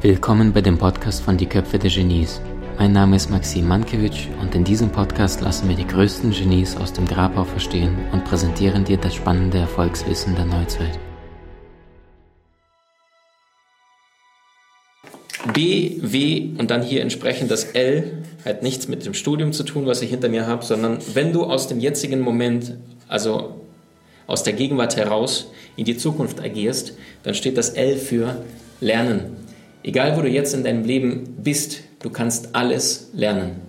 Willkommen bei dem Podcast von Die Köpfe der Genies. Mein Name ist Maxim Mankewitsch und in diesem Podcast lassen wir die größten Genies aus dem Grabau verstehen und präsentieren dir das spannende Erfolgswissen der Neuzeit. B, W und dann hier entsprechend das L hat nichts mit dem Studium zu tun, was ich hinter mir habe, sondern wenn du aus dem jetzigen Moment, also aus der Gegenwart heraus in die Zukunft agierst, dann steht das L für Lernen. Egal, wo du jetzt in deinem Leben bist, du kannst alles lernen.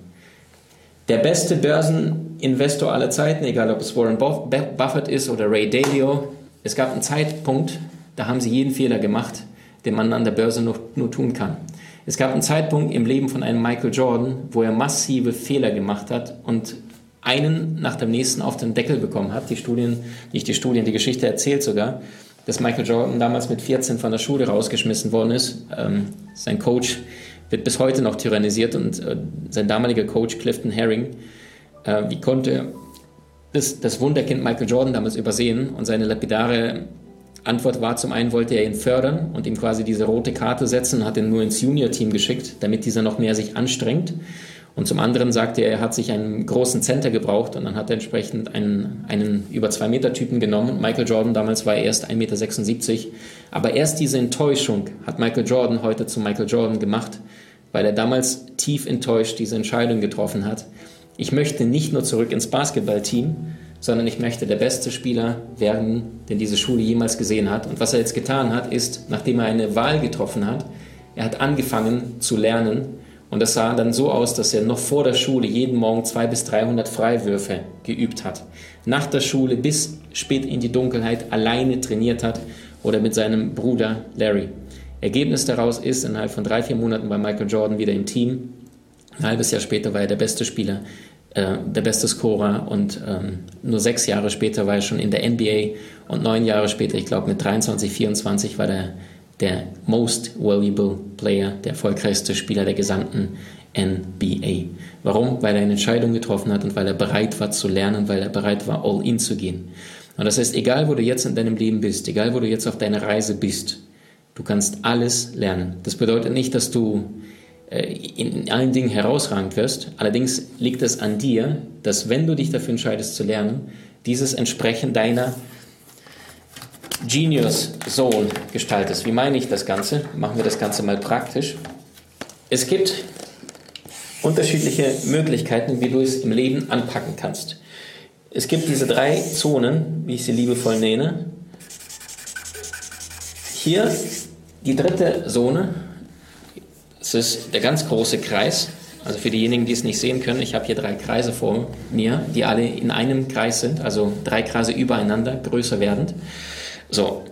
Der beste Börseninvestor aller Zeiten, egal ob es Warren Buffett ist oder Ray Dalio, es gab einen Zeitpunkt, da haben sie jeden Fehler gemacht, den man an der Börse nur, nur tun kann. Es gab einen Zeitpunkt im Leben von einem Michael Jordan, wo er massive Fehler gemacht hat und einen nach dem nächsten auf den Deckel bekommen hat. Die Studien, nicht die Studien, die Geschichte erzählt sogar, dass Michael Jordan damals mit 14 von der Schule rausgeschmissen worden ist. Ähm, sein Coach wird bis heute noch tyrannisiert und äh, sein damaliger Coach Clifton Herring, äh, wie konnte das, das Wunderkind Michael Jordan damals übersehen und seine lapidare Antwort war, zum einen wollte er ihn fördern und ihm quasi diese rote Karte setzen, hat ihn nur ins Junior-Team geschickt, damit dieser noch mehr sich anstrengt. Und zum anderen sagte er, er hat sich einen großen Center gebraucht und dann hat er entsprechend einen, einen über zwei Meter Typen genommen. Michael Jordan damals war erst 1,76 Meter. Aber erst diese Enttäuschung hat Michael Jordan heute zu Michael Jordan gemacht, weil er damals tief enttäuscht diese Entscheidung getroffen hat. Ich möchte nicht nur zurück ins Basketballteam, sondern ich möchte der beste Spieler werden, den diese Schule jemals gesehen hat. Und was er jetzt getan hat, ist, nachdem er eine Wahl getroffen hat, er hat angefangen zu lernen und das sah dann so aus, dass er noch vor der Schule jeden Morgen 200 bis 300 Freiwürfe geübt hat. Nach der Schule bis spät in die Dunkelheit alleine trainiert hat oder mit seinem Bruder Larry. Ergebnis daraus ist, innerhalb von drei, vier Monaten war Michael Jordan wieder im Team. Ein halbes Jahr später war er der beste Spieler, äh, der beste Scorer und ähm, nur sechs Jahre später war er schon in der NBA und neun Jahre später, ich glaube mit 23, 24, war der der Most Valuable Player, der erfolgreichste Spieler der gesamten NBA. Warum? Weil er eine Entscheidung getroffen hat und weil er bereit war zu lernen, weil er bereit war, all in zu gehen. Und das heißt, egal wo du jetzt in deinem Leben bist, egal wo du jetzt auf deiner Reise bist, du kannst alles lernen. Das bedeutet nicht, dass du äh, in allen Dingen herausragend wirst. Allerdings liegt es an dir, dass wenn du dich dafür entscheidest zu lernen, dieses entsprechend deiner Genius Zone gestaltest. Wie meine ich das Ganze? Machen wir das Ganze mal praktisch. Es gibt unterschiedliche Möglichkeiten, wie du es im Leben anpacken kannst. Es gibt diese drei Zonen, wie ich sie liebevoll nenne. Hier die dritte Zone. Es ist der ganz große Kreis. Also für diejenigen, die es nicht sehen können, ich habe hier drei Kreise vor mir, die alle in einem Kreis sind, also drei Kreise übereinander, größer werdend. So,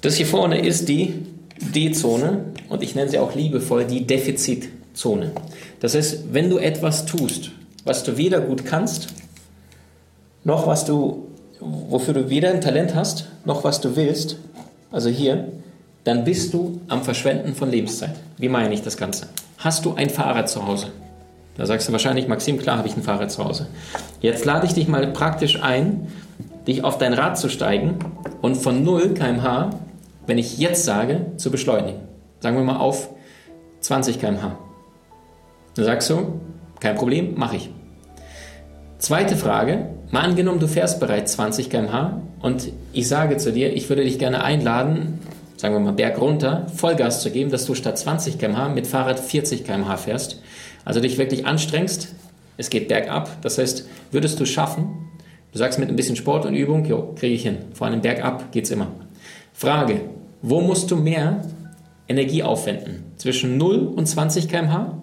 das hier vorne ist die D-Zone und ich nenne sie auch liebevoll die Defizitzone. Das heißt, wenn du etwas tust, was du weder gut kannst, noch was du, wofür du weder ein Talent hast, noch was du willst, also hier, dann bist du am Verschwenden von Lebenszeit. Wie meine ich das Ganze? Hast du ein Fahrrad zu Hause? Da sagst du wahrscheinlich, Maxim, klar habe ich ein Fahrrad zu Hause. Jetzt lade ich dich mal praktisch ein, dich auf dein Rad zu steigen und von 0 km/h, wenn ich jetzt sage, zu beschleunigen. Sagen wir mal auf 20 km/h. Dann sagst du, kein Problem, mache ich. Zweite Frage, mal angenommen, du fährst bereits 20 km/h und ich sage zu dir, ich würde dich gerne einladen, sagen wir mal Berg runter, Vollgas zu geben, dass du statt 20 km/h mit Fahrrad 40 km/h fährst. Also dich wirklich anstrengst, es geht bergab. Das heißt, würdest du schaffen, Du sagst mit ein bisschen Sport und Übung, jo, kriege ich hin. Vor allem bergab geht's immer. Frage, wo musst du mehr Energie aufwenden? Zwischen 0 und 20 km/h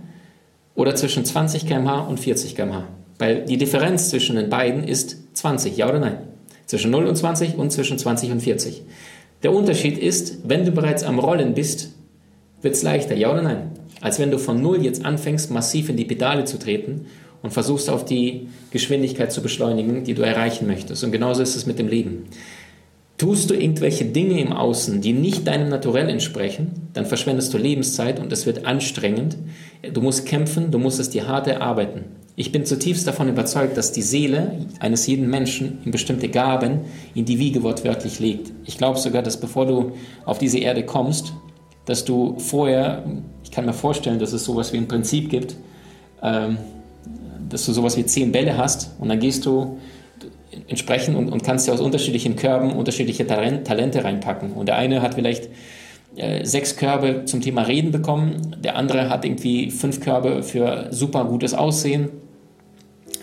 oder zwischen 20 km/h und 40 km/h? Weil die Differenz zwischen den beiden ist 20, ja oder nein? Zwischen 0 und 20 und zwischen 20 und 40. Der Unterschied ist, wenn du bereits am Rollen bist, wird es leichter, ja oder nein? Als wenn du von 0 jetzt anfängst, massiv in die Pedale zu treten und versuchst auf die Geschwindigkeit zu beschleunigen, die du erreichen möchtest. Und genauso ist es mit dem Leben. Tust du irgendwelche Dinge im Außen, die nicht deinem Naturell entsprechen, dann verschwendest du Lebenszeit und es wird anstrengend. Du musst kämpfen, du musst es dir hart erarbeiten. Ich bin zutiefst davon überzeugt, dass die Seele eines jeden Menschen in bestimmte Gaben in die Wiege wortwörtlich legt. Ich glaube sogar, dass bevor du auf diese Erde kommst, dass du vorher, ich kann mir vorstellen, dass es sowas wie ein Prinzip gibt, ähm, dass du sowas wie zehn Bälle hast und dann gehst du entsprechend und, und kannst dir aus unterschiedlichen Körben unterschiedliche Talente reinpacken. Und der eine hat vielleicht äh, sechs Körbe zum Thema Reden bekommen, der andere hat irgendwie fünf Körbe für super gutes Aussehen,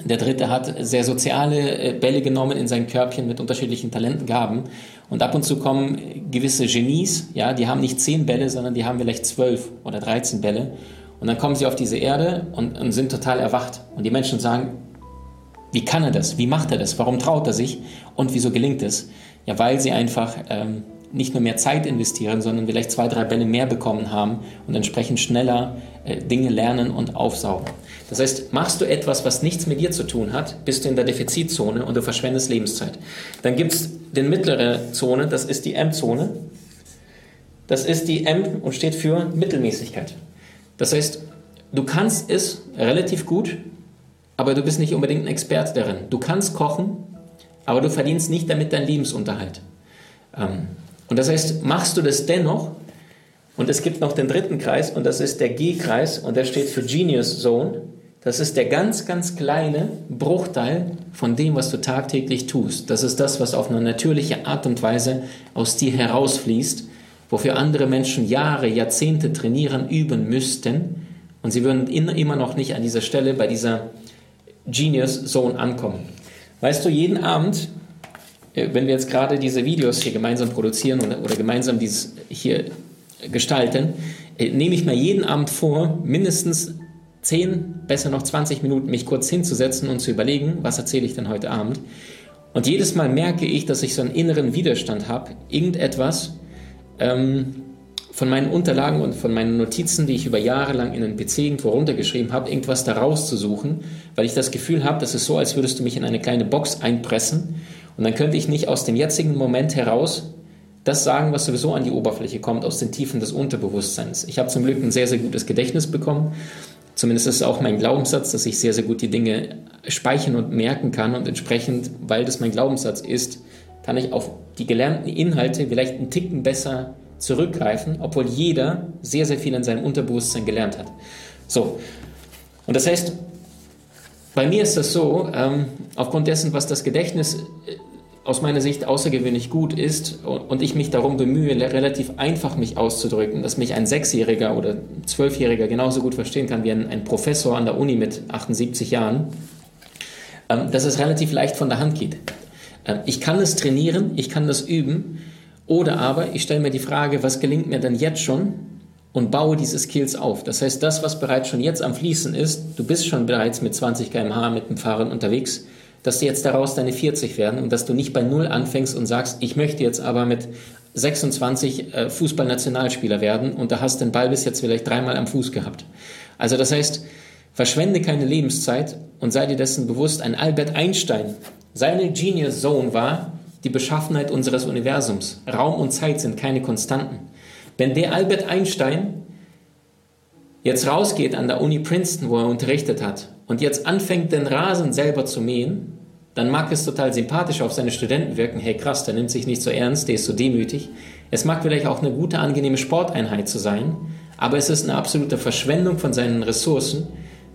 der dritte hat sehr soziale äh, Bälle genommen in sein Körbchen mit unterschiedlichen Talentengaben. Und ab und zu kommen gewisse Genies, ja, die haben nicht zehn Bälle, sondern die haben vielleicht zwölf oder dreizehn Bälle. Und dann kommen sie auf diese Erde und, und sind total erwacht. Und die Menschen sagen, wie kann er das? Wie macht er das? Warum traut er sich? Und wieso gelingt es? Ja, weil sie einfach ähm, nicht nur mehr Zeit investieren, sondern vielleicht zwei, drei Bälle mehr bekommen haben und entsprechend schneller äh, Dinge lernen und aufsaugen. Das heißt, machst du etwas, was nichts mit dir zu tun hat, bist du in der Defizitzone und du verschwendest Lebenszeit. Dann gibt es den mittlere Zone, das ist die M-Zone. Das ist die M und steht für Mittelmäßigkeit. Das heißt, du kannst es relativ gut, aber du bist nicht unbedingt ein Experte darin. Du kannst kochen, aber du verdienst nicht damit deinen Lebensunterhalt. Ähm, und das heißt, machst du das dennoch, und es gibt noch den dritten Kreis, und das ist der G-Kreis, und der steht für Genius Zone. Das ist der ganz, ganz kleine Bruchteil von dem, was du tagtäglich tust. Das ist das, was auf eine natürliche Art und Weise aus dir herausfließt, wofür andere Menschen Jahre, Jahrzehnte trainieren, üben müssten. Und sie würden immer noch nicht an dieser Stelle bei dieser Genius Zone ankommen. Weißt du, jeden Abend äh, wenn wir jetzt gerade diese Videos hier gemeinsam produzieren oder, oder gemeinsam dieses hier gestalten, äh, nehme ich mir jeden Abend vor, mindestens 10, besser noch 20 Minuten mich kurz hinzusetzen und zu überlegen, was erzähle ich denn heute Abend. Und jedes Mal merke ich, dass ich so einen inneren Widerstand habe, irgendetwas ähm, von meinen Unterlagen und von meinen Notizen, die ich über Jahre lang in einen PC irgendwo runtergeschrieben habe, irgendwas da rauszusuchen, weil ich das Gefühl habe, das ist so, als würdest du mich in eine kleine Box einpressen und dann könnte ich nicht aus dem jetzigen Moment heraus das sagen, was sowieso an die Oberfläche kommt, aus den Tiefen des Unterbewusstseins. Ich habe zum Glück ein sehr, sehr gutes Gedächtnis bekommen. Zumindest ist es auch mein Glaubenssatz, dass ich sehr, sehr gut die Dinge speichern und merken kann. Und entsprechend, weil das mein Glaubenssatz ist, kann ich auf die gelernten Inhalte vielleicht einen Ticken besser zurückgreifen, obwohl jeder sehr, sehr viel in seinem Unterbewusstsein gelernt hat. So. Und das heißt, bei mir ist das so, ähm, aufgrund dessen, was das Gedächtnis äh, aus meiner Sicht außergewöhnlich gut ist und ich mich darum bemühe, relativ einfach mich auszudrücken, dass mich ein Sechsjähriger oder Zwölfjähriger genauso gut verstehen kann wie ein, ein, Professor an der Uni mit 78 Jahren, ähm, dass es relativ leicht von der Hand geht. Ähm, ich kann es trainieren, ich kann das üben, oder aber ich stelle mir die Frage, was gelingt mir denn jetzt schon und baue diese Skills auf. Das heißt, das, was bereits schon jetzt am Fließen ist, du bist schon bereits mit 20 km/h mit dem Fahrrad unterwegs, dass du jetzt daraus deine 40 werden und dass du nicht bei Null anfängst und sagst, ich möchte jetzt aber mit 26 äh, Fußballnationalspieler werden und da hast den Ball bis jetzt vielleicht dreimal am Fuß gehabt. Also das heißt, verschwende keine Lebenszeit und sei dir dessen bewusst, ein Albert Einstein, seine Genius Zone war die Beschaffenheit unseres Universums. Raum und Zeit sind keine Konstanten. Wenn der Albert Einstein jetzt rausgeht an der Uni Princeton, wo er unterrichtet hat, und jetzt anfängt, den Rasen selber zu mähen, dann mag es total sympathisch auf seine Studenten wirken. Hey, krass, der nimmt sich nicht so ernst, der ist so demütig. Es mag vielleicht auch eine gute, angenehme Sporteinheit zu sein, aber es ist eine absolute Verschwendung von seinen Ressourcen,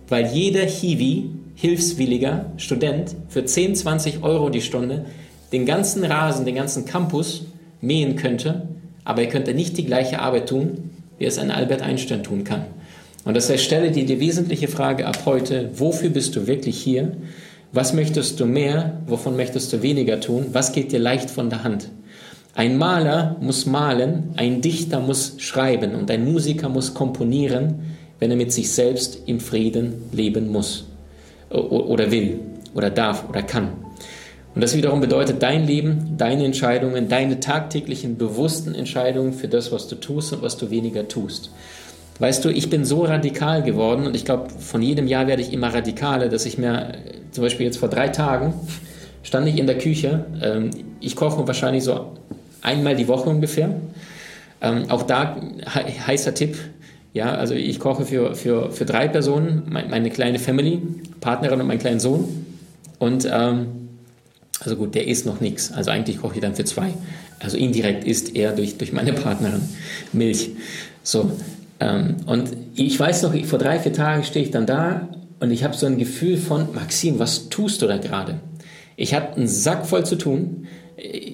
weil jeder Hiwi, hilfswilliger Student, für 10, 20 Euro die Stunde den ganzen Rasen, den ganzen Campus mähen könnte aber er könnte nicht die gleiche Arbeit tun, wie es ein Albert Einstein tun kann. Und heißt, stelle dir die wesentliche Frage ab heute, wofür bist du wirklich hier? Was möchtest du mehr? Wovon möchtest du weniger tun? Was geht dir leicht von der Hand? Ein Maler muss malen, ein Dichter muss schreiben und ein Musiker muss komponieren, wenn er mit sich selbst im Frieden leben muss oder will oder darf oder kann. Und das wiederum bedeutet dein Leben, deine Entscheidungen, deine tagtäglichen bewussten Entscheidungen für das, was du tust und was du weniger tust. Weißt du, ich bin so radikal geworden und ich glaube, von jedem Jahr werde ich immer radikaler, dass ich mir zum Beispiel jetzt vor drei Tagen stand ich in der Küche. Ähm, ich koche wahrscheinlich so einmal die Woche ungefähr. Ähm, auch da heißer Tipp, Ja, also ich koche für, für, für drei Personen, meine kleine Family, Partnerin und meinen kleinen Sohn. Und ähm, also gut, der isst noch nichts. Also eigentlich koche ich dann für zwei. Also indirekt isst er durch, durch meine Partnerin Milch. So. Ähm, und ich weiß noch, vor drei, vier Tagen stehe ich dann da und ich habe so ein Gefühl von, Maxim, was tust du da gerade? Ich habe einen Sack voll zu tun.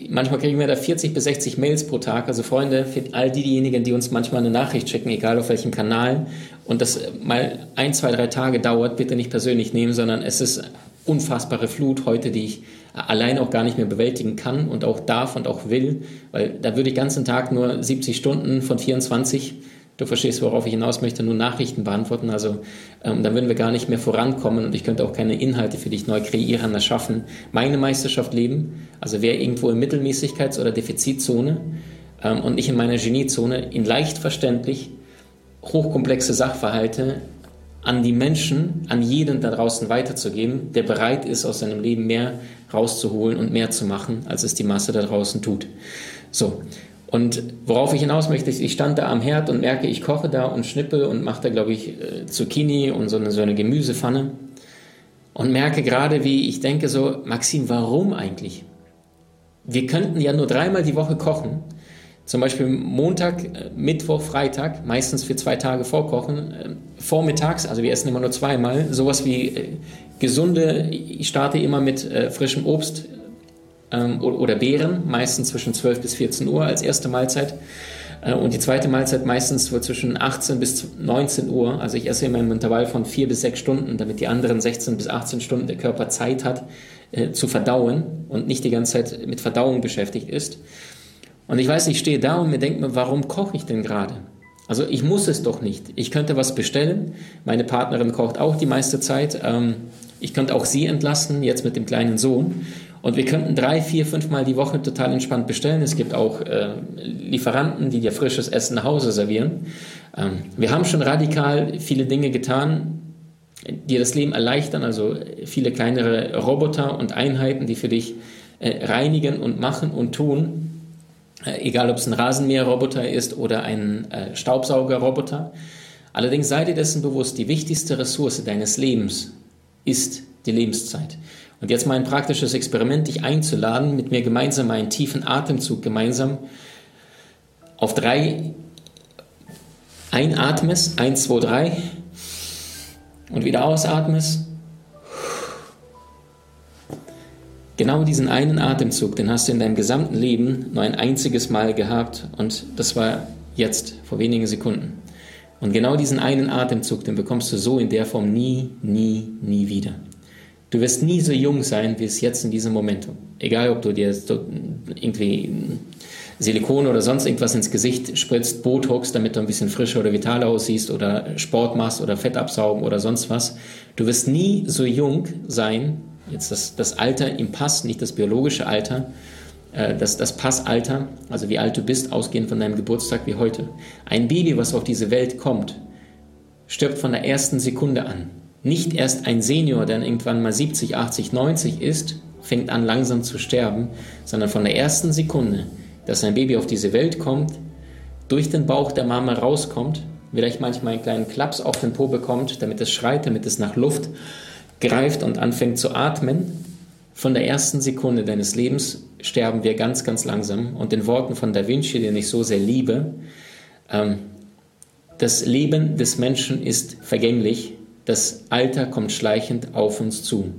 Manchmal kriegen wir da 40 bis 60 Mails pro Tag. Also Freunde, für all diejenigen, die uns manchmal eine Nachricht schicken, egal auf welchem Kanal, und das mal ein, zwei, drei Tage dauert, bitte nicht persönlich nehmen, sondern es ist unfassbare Flut heute, die ich allein auch gar nicht mehr bewältigen kann und auch darf und auch will, weil da würde ich ganzen Tag nur 70 Stunden von 24 du verstehst, worauf ich hinaus möchte, nur Nachrichten beantworten. Also ähm, dann würden wir gar nicht mehr vorankommen und ich könnte auch keine Inhalte für dich neu kreieren, erschaffen. Meine Meisterschaft leben, also wer irgendwo in Mittelmäßigkeits- oder Defizitzone ähm, und ich in meiner Geniezone in leicht verständlich hochkomplexe Sachverhalte an die Menschen, an jeden da draußen weiterzugeben, der bereit ist, aus seinem Leben mehr rauszuholen und mehr zu machen, als es die Masse da draußen tut. So, und worauf ich hinaus möchte, ist, ich stand da am Herd und merke, ich koche da und schnippe und mache da, glaube ich, äh, Zucchini und so eine, so eine Gemüsepfanne. Und merke gerade, wie ich denke so, Maxim, warum eigentlich? Wir könnten ja nur dreimal die Woche kochen. Zum Beispiel Montag, äh, Mittwoch, Freitag, meistens für zwei Tage vorkochen. Äh, vormittags, also wir essen immer nur zweimal. Sowas wie gesunde, ich starte immer mit frischem Obst, ähm, oder Beeren, meistens zwischen 12 bis 14 Uhr als erste Mahlzeit. Äh, und die zweite Mahlzeit meistens wohl zwischen 18 bis 19 Uhr. Also ich esse immer im Intervall von 4 bis 6 Stunden, damit die anderen 16 bis 18 Stunden der Körper Zeit hat äh, zu verdauen und nicht die ganze Zeit mit Verdauung beschäftigt ist. Und ich weiß, ich stehe da und mir denke mir, warum koche ich denn gerade? Also ich muss es doch nicht. Ich könnte was bestellen. Meine Partnerin kocht auch die meiste Zeit. Ähm, ich könnte auch sie entlasten, jetzt mit dem kleinen Sohn. Und wir könnten drei, vier, fünf Mal die Woche total entspannt bestellen. Es gibt auch äh, Lieferanten, die dir frisches Essen nach Hause servieren. Ähm, wir haben schon radikal viele Dinge getan, die das Leben erleichtern. Also viele kleinere Roboter und Einheiten, die für dich äh, reinigen und machen und tun. Äh, egal, ob es ein Rasenmäherroboter ist oder ein äh, Staubsaugerroboter. Allerdings sei dir dessen bewusst, die wichtigste Ressource deines Lebens ist die Lebenszeit. Und jetzt mal ein praktisches Experiment, dich einzuladen, mit mir gemeinsam einen tiefen Atemzug gemeinsam auf drei einatmest, eins, zwei, drei und wieder ausatmest. Genau diesen einen Atemzug, den hast du in deinem gesamten Leben nur ein einziges Mal gehabt und das war jetzt, vor wenigen Sekunden. Und genau diesen einen Atemzug, den bekommst du so in der Form nie, nie, nie wieder. Du wirst nie so jung sein, wie es jetzt in diesem Moment. Egal, ob du dir irgendwie Silikon oder sonst irgendwas ins Gesicht spritzt, Botox, damit du ein bisschen frischer oder vitaler aussiehst oder Sport machst oder Fett absaugen oder sonst was. Du wirst nie so jung sein, jetzt das, das Alter im Pass, nicht das biologische Alter, äh, das, das Passalter, also wie alt du bist, ausgehend von deinem Geburtstag wie heute. Ein Baby, was auf diese Welt kommt, stirbt von der ersten Sekunde an. Nicht erst ein Senior, der irgendwann mal 70, 80, 90 ist, fängt an langsam zu sterben, sondern von der ersten Sekunde, dass ein Baby auf diese Welt kommt, durch den Bauch der Mama rauskommt, vielleicht manchmal einen kleinen Klaps auf den Po bekommt, damit es schreit, damit es nach Luft greift und anfängt zu atmen. Von der ersten Sekunde deines Lebens sterben wir ganz, ganz langsam. Und den Worten von Da Vinci, den ich so sehr liebe, ähm, das Leben des Menschen ist vergänglich, das Alter kommt schleichend auf uns zu.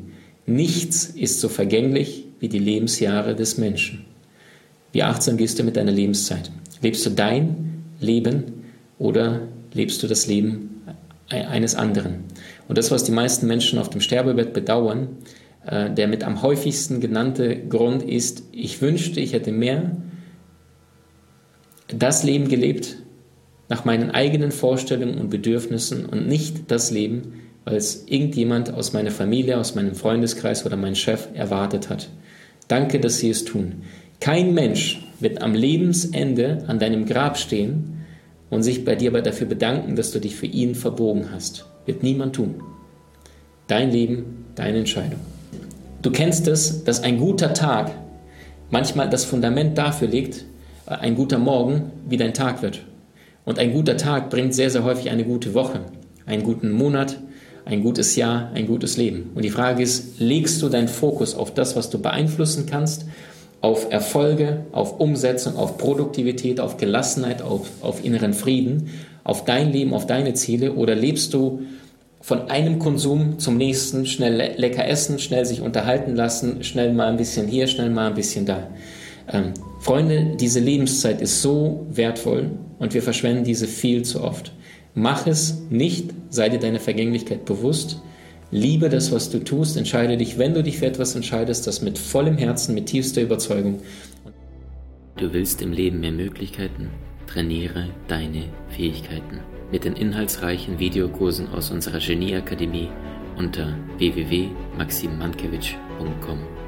Nichts ist so vergänglich wie die Lebensjahre des Menschen. Wie achtsam gehst du mit deiner Lebenszeit? Lebst du dein Leben oder lebst du das Leben eines anderen? Und das, was die meisten Menschen auf dem Sterbebett bedauern, äh, der mit am häufigsten genannte Grund ist, ich wünschte, ich hätte mehr das Leben gelebt, nach meinen eigenen Vorstellungen und Bedürfnissen und nicht das Leben, es irgendjemand aus meiner Familie, aus meinem Freundeskreis oder mein Chef erwartet hat. Danke, dass Sie es tun. Kein Mensch wird am Lebensende an deinem Grab stehen und sich bei dir dafür bedanken, dass du dich für ihn verbogen hast. Wird niemand tun. Dein Leben, deine Entscheidung. Du kennst es, dass ein guter Tag manchmal das Fundament dafür legt, ein guter Morgen, wie dein Tag wird. Und ein guter Tag bringt sehr, sehr häufig eine gute Woche, einen guten Monat, ein gutes Jahr, ein gutes Leben. Und die Frage ist, legst du deinen Fokus auf das, was du beeinflussen kannst, auf Erfolge, auf Umsetzung, auf Produktivität, auf Gelassenheit, auf, auf inneren Frieden, auf dein Leben, auf deine Ziele oder lebst du von einem Konsum zum nächsten, schnell le lecker essen, schnell sich unterhalten lassen, schnell mal ein bisschen hier, schnell mal ein bisschen da. Ähm, Freunde, diese Lebenszeit ist so wertvoll und wir verschwenden diese viel zu oft. Mach es nicht, sei dir deiner Vergänglichkeit bewusst. Liebe das, was du tust. Entscheide dich, wenn du dich für etwas entscheidest, das mit vollem Herzen, mit tiefster Überzeugung. Du willst im Leben mehr Möglichkeiten? Trainiere deine Fähigkeiten mit den inhaltsreichen Videokursen aus unserer Genieakademie unter www.maximmankiewicz.com.